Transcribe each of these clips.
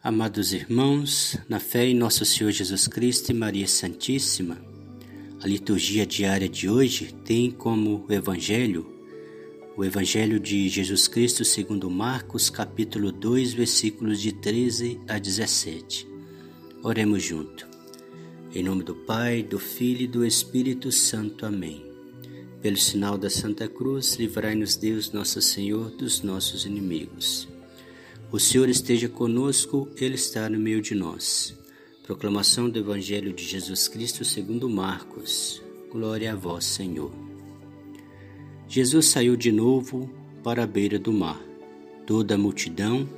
Amados irmãos, na fé em nosso Senhor Jesus Cristo e Maria Santíssima, a liturgia diária de hoje tem como evangelho o evangelho de Jesus Cristo segundo Marcos, capítulo 2, versículos de 13 a 17. Oremos junto. Em nome do Pai, do Filho e do Espírito Santo. Amém. Pelo sinal da Santa Cruz, livrai-nos Deus, nosso Senhor, dos nossos inimigos. O Senhor esteja conosco, Ele está no meio de nós. Proclamação do Evangelho de Jesus Cristo segundo Marcos. Glória a vós, Senhor. Jesus saiu de novo para a beira do mar. Toda a multidão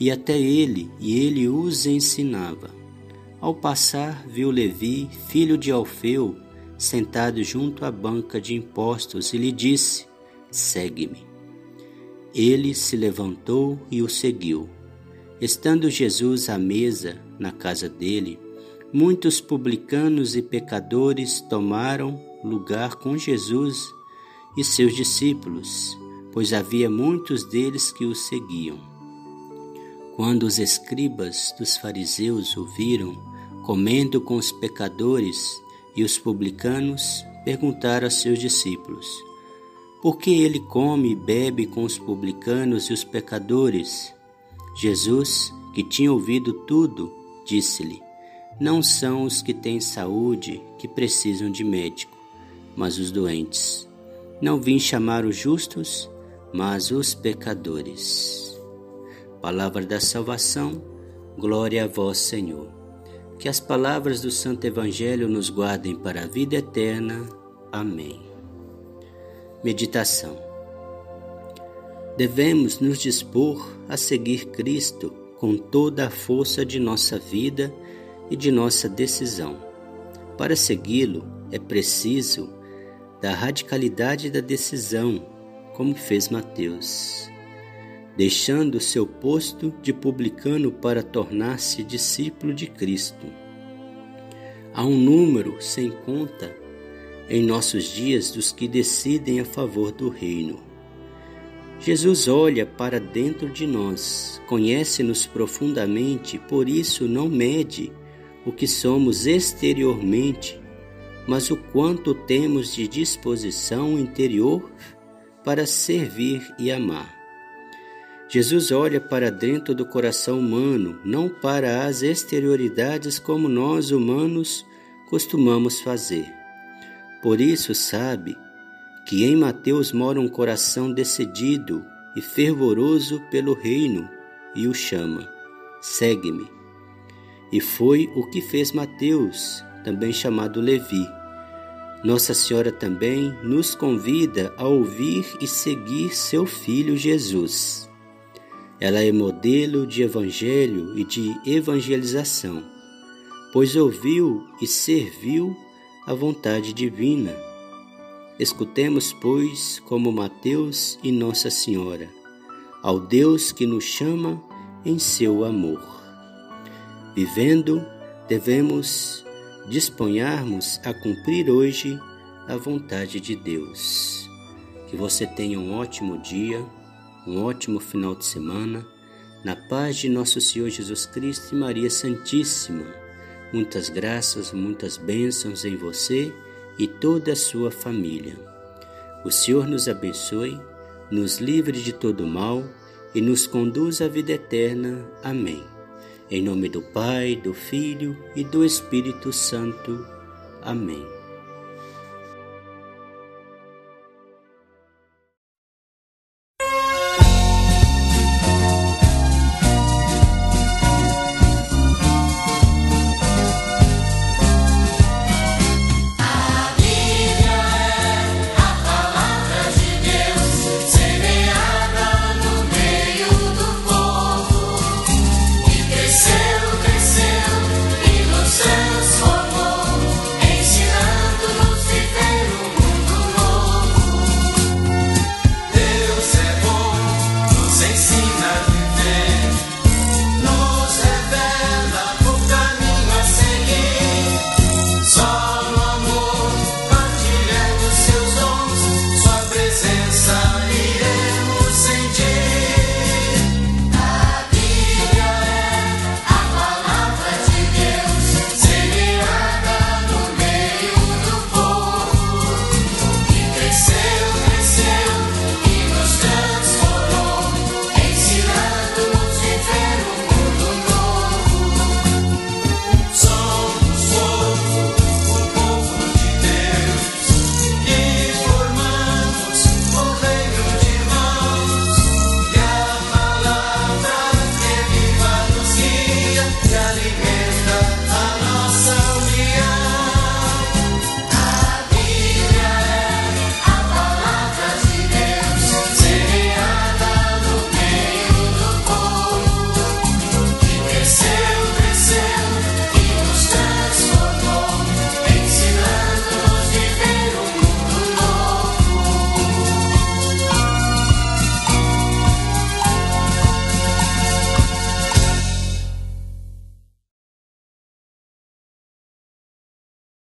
e até ele, e ele os ensinava. Ao passar, viu Levi, filho de Alfeu, sentado junto à banca de impostos e lhe disse: Segue-me. Ele se levantou e o seguiu. Estando Jesus à mesa na casa dele, muitos publicanos e pecadores tomaram lugar com Jesus e seus discípulos, pois havia muitos deles que o seguiam. Quando os escribas dos fariseus o viram comendo com os pecadores e os publicanos, perguntaram a seus discípulos: porque ele come e bebe com os publicanos e os pecadores? Jesus, que tinha ouvido tudo, disse-lhe: Não são os que têm saúde que precisam de médico, mas os doentes. Não vim chamar os justos, mas os pecadores. Palavra da salvação, glória a vós, Senhor. Que as palavras do Santo Evangelho nos guardem para a vida eterna. Amém. Meditação. Devemos nos dispor a seguir Cristo com toda a força de nossa vida e de nossa decisão. Para segui-lo, é preciso da radicalidade da decisão, como fez Mateus, deixando seu posto de publicano para tornar-se discípulo de Cristo. Há um número sem conta em nossos dias dos que decidem a favor do reino. Jesus olha para dentro de nós, conhece-nos profundamente, por isso não mede o que somos exteriormente, mas o quanto temos de disposição interior para servir e amar. Jesus olha para dentro do coração humano, não para as exterioridades como nós humanos costumamos fazer. Por isso sabe que em Mateus mora um coração decidido e fervoroso pelo reino e o chama: Segue-me. E foi o que fez Mateus, também chamado Levi. Nossa Senhora também nos convida a ouvir e seguir seu filho Jesus. Ela é modelo de evangelho e de evangelização, pois ouviu e serviu a vontade divina. Escutemos, pois, como Mateus e Nossa Senhora, ao Deus que nos chama em seu amor. Vivendo, devemos disponharmos a cumprir hoje a vontade de Deus. Que você tenha um ótimo dia, um ótimo final de semana, na paz de nosso Senhor Jesus Cristo e Maria Santíssima muitas graças, muitas bênçãos em você e toda a sua família. O Senhor nos abençoe, nos livre de todo mal e nos conduz à vida eterna. Amém. Em nome do Pai, do Filho e do Espírito Santo. Amém. Johnny